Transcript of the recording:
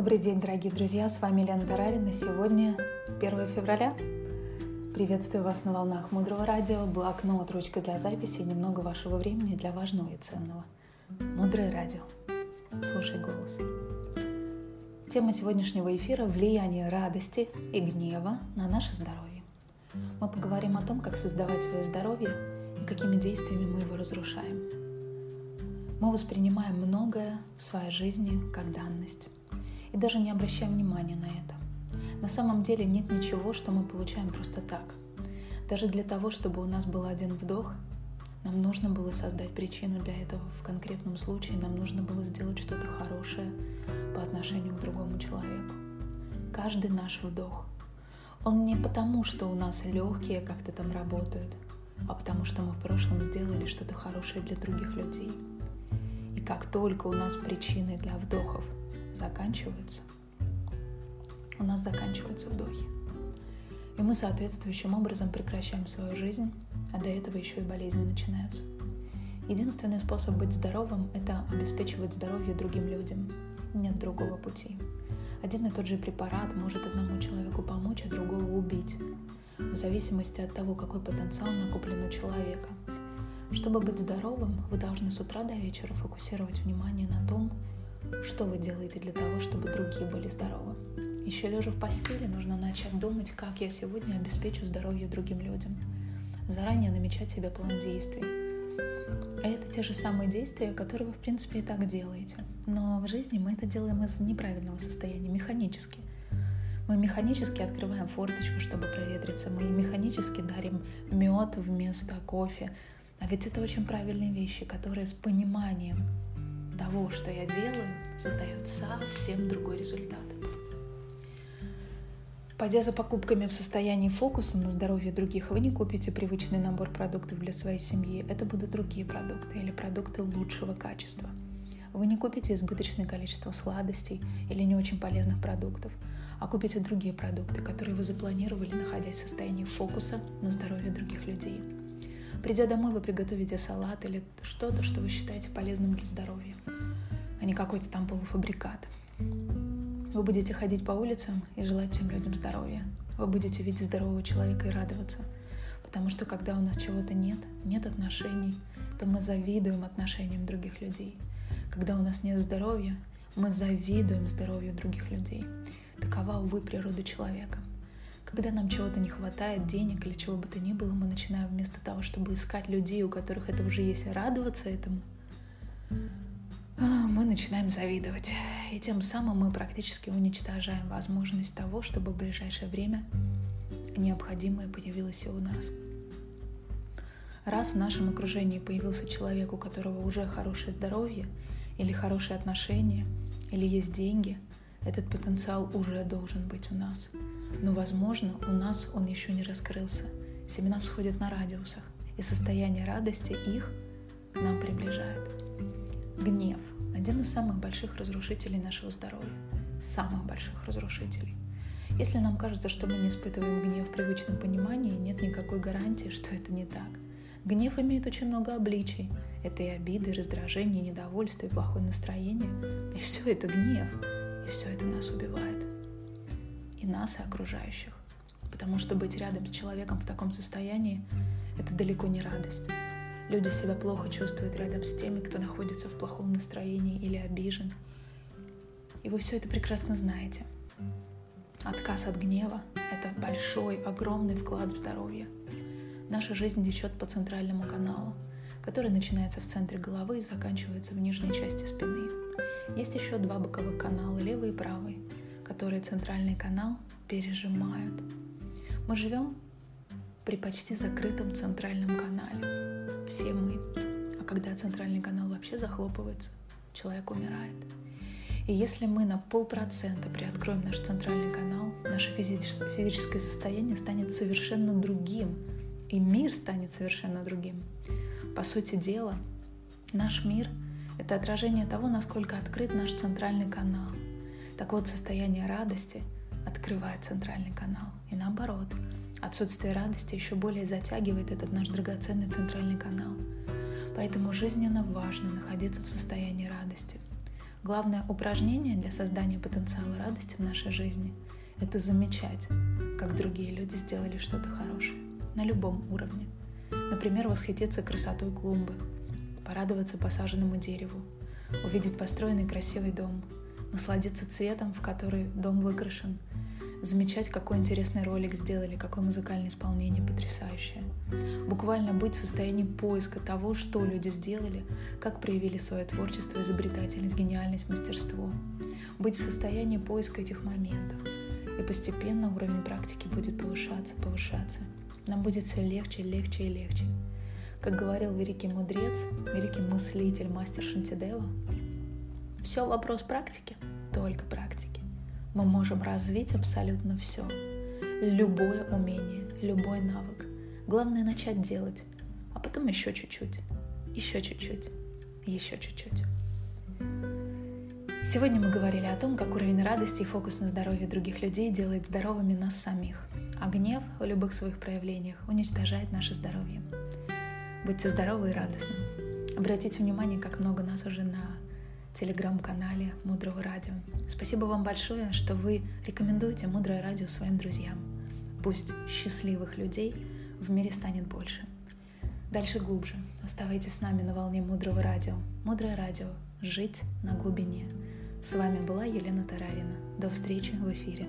Добрый день, дорогие друзья, с вами Лена Тарарина. Сегодня 1 февраля. Приветствую вас на волнах Мудрого радио, блокнот, ручка для записи немного вашего времени для важного и ценного. Мудрое радио. Слушай голос. Тема сегодняшнего эфира – влияние радости и гнева на наше здоровье. Мы поговорим о том, как создавать свое здоровье и какими действиями мы его разрушаем. Мы воспринимаем многое в своей жизни как данность и даже не обращаем внимания на это. На самом деле нет ничего, что мы получаем просто так. Даже для того, чтобы у нас был один вдох, нам нужно было создать причину для этого. В конкретном случае нам нужно было сделать что-то хорошее по отношению к другому человеку. Каждый наш вдох. Он не потому, что у нас легкие как-то там работают, а потому что мы в прошлом сделали что-то хорошее для других людей. И как только у нас причины для вдохов – заканчиваются, у нас заканчиваются вдохи. И мы соответствующим образом прекращаем свою жизнь, а до этого еще и болезни начинаются. Единственный способ быть здоровым – это обеспечивать здоровье другим людям. Нет другого пути. Один и тот же препарат может одному человеку помочь, а другого убить, в зависимости от того, какой потенциал накоплен у человека. Чтобы быть здоровым, вы должны с утра до вечера фокусировать внимание на том, что вы делаете для того, чтобы другие были здоровы? Еще лежа в постели, нужно начать думать, как я сегодня обеспечу здоровье другим людям. Заранее намечать себе план действий. А это те же самые действия, которые вы, в принципе, и так делаете. Но в жизни мы это делаем из неправильного состояния, механически. Мы механически открываем форточку, чтобы проветриться. Мы механически дарим мед вместо кофе. А ведь это очень правильные вещи, которые с пониманием того, что я делаю, создает совсем другой результат. Пойдя за покупками в состоянии фокуса на здоровье других, вы не купите привычный набор продуктов для своей семьи. Это будут другие продукты или продукты лучшего качества. Вы не купите избыточное количество сладостей или не очень полезных продуктов, а купите другие продукты, которые вы запланировали, находясь в состоянии фокуса на здоровье других людей. Придя домой, вы приготовите салат или что-то, что вы считаете полезным для здоровья, а не какой-то там полуфабрикат. Вы будете ходить по улицам и желать всем людям здоровья. Вы будете видеть здорового человека и радоваться. Потому что когда у нас чего-то нет, нет отношений, то мы завидуем отношениям других людей. Когда у нас нет здоровья, мы завидуем здоровью других людей. Такова, увы, природа человека. Когда нам чего-то не хватает, денег или чего бы то ни было, мы начинаем вместо того, чтобы искать людей, у которых это уже есть, радоваться этому, мы начинаем завидовать. И тем самым мы практически уничтожаем возможность того, чтобы в ближайшее время необходимое появилось и у нас. Раз в нашем окружении появился человек, у которого уже хорошее здоровье, или хорошие отношения, или есть деньги, этот потенциал уже должен быть у нас – но, возможно, у нас он еще не раскрылся. Семена всходят на радиусах, и состояние радости их к нам приближает. Гнев – один из самых больших разрушителей нашего здоровья. Самых больших разрушителей. Если нам кажется, что мы не испытываем гнев в привычном понимании, нет никакой гарантии, что это не так. Гнев имеет очень много обличий. Это и обиды, и раздражение, и недовольство, и плохое настроение. И все это гнев. И все это нас убивает и нас, и окружающих. Потому что быть рядом с человеком в таком состоянии – это далеко не радость. Люди себя плохо чувствуют рядом с теми, кто находится в плохом настроении или обижен. И вы все это прекрасно знаете. Отказ от гнева – это большой, огромный вклад в здоровье. Наша жизнь течет по центральному каналу, который начинается в центре головы и заканчивается в нижней части спины. Есть еще два боковых канала, левый и правый – которые центральный канал пережимают. Мы живем при почти закрытом центральном канале. Все мы. А когда центральный канал вообще захлопывается, человек умирает. И если мы на полпроцента приоткроем наш центральный канал, наше физическое состояние станет совершенно другим, и мир станет совершенно другим. По сути дела, наш мир — это отражение того, насколько открыт наш центральный канал — так вот, состояние радости открывает центральный канал. И наоборот, отсутствие радости еще более затягивает этот наш драгоценный центральный канал. Поэтому жизненно важно находиться в состоянии радости. Главное упражнение для создания потенциала радости в нашей жизни – это замечать, как другие люди сделали что-то хорошее на любом уровне. Например, восхититься красотой клумбы, порадоваться посаженному дереву, увидеть построенный красивый дом, насладиться цветом, в который дом выкрашен – замечать, какой интересный ролик сделали, какое музыкальное исполнение потрясающее. Буквально быть в состоянии поиска того, что люди сделали, как проявили свое творчество, изобретательность, гениальность, мастерство. Быть в состоянии поиска этих моментов. И постепенно уровень практики будет повышаться, повышаться. Нам будет все легче, легче и легче. Как говорил великий мудрец, великий мыслитель, мастер Шантидева, все вопрос практики, только практики мы можем развить абсолютно все. Любое умение, любой навык. Главное начать делать, а потом еще чуть-чуть, еще чуть-чуть, еще чуть-чуть. Сегодня мы говорили о том, как уровень радости и фокус на здоровье других людей делает здоровыми нас самих, а гнев в любых своих проявлениях уничтожает наше здоровье. Будьте здоровы и радостны. Обратите внимание, как много нас уже на телеграм-канале Мудрого Радио. Спасибо вам большое, что вы рекомендуете Мудрое Радио своим друзьям. Пусть счастливых людей в мире станет больше. Дальше глубже. Оставайтесь с нами на волне Мудрого Радио. Мудрое Радио. Жить на глубине. С вами была Елена Тарарина. До встречи в эфире.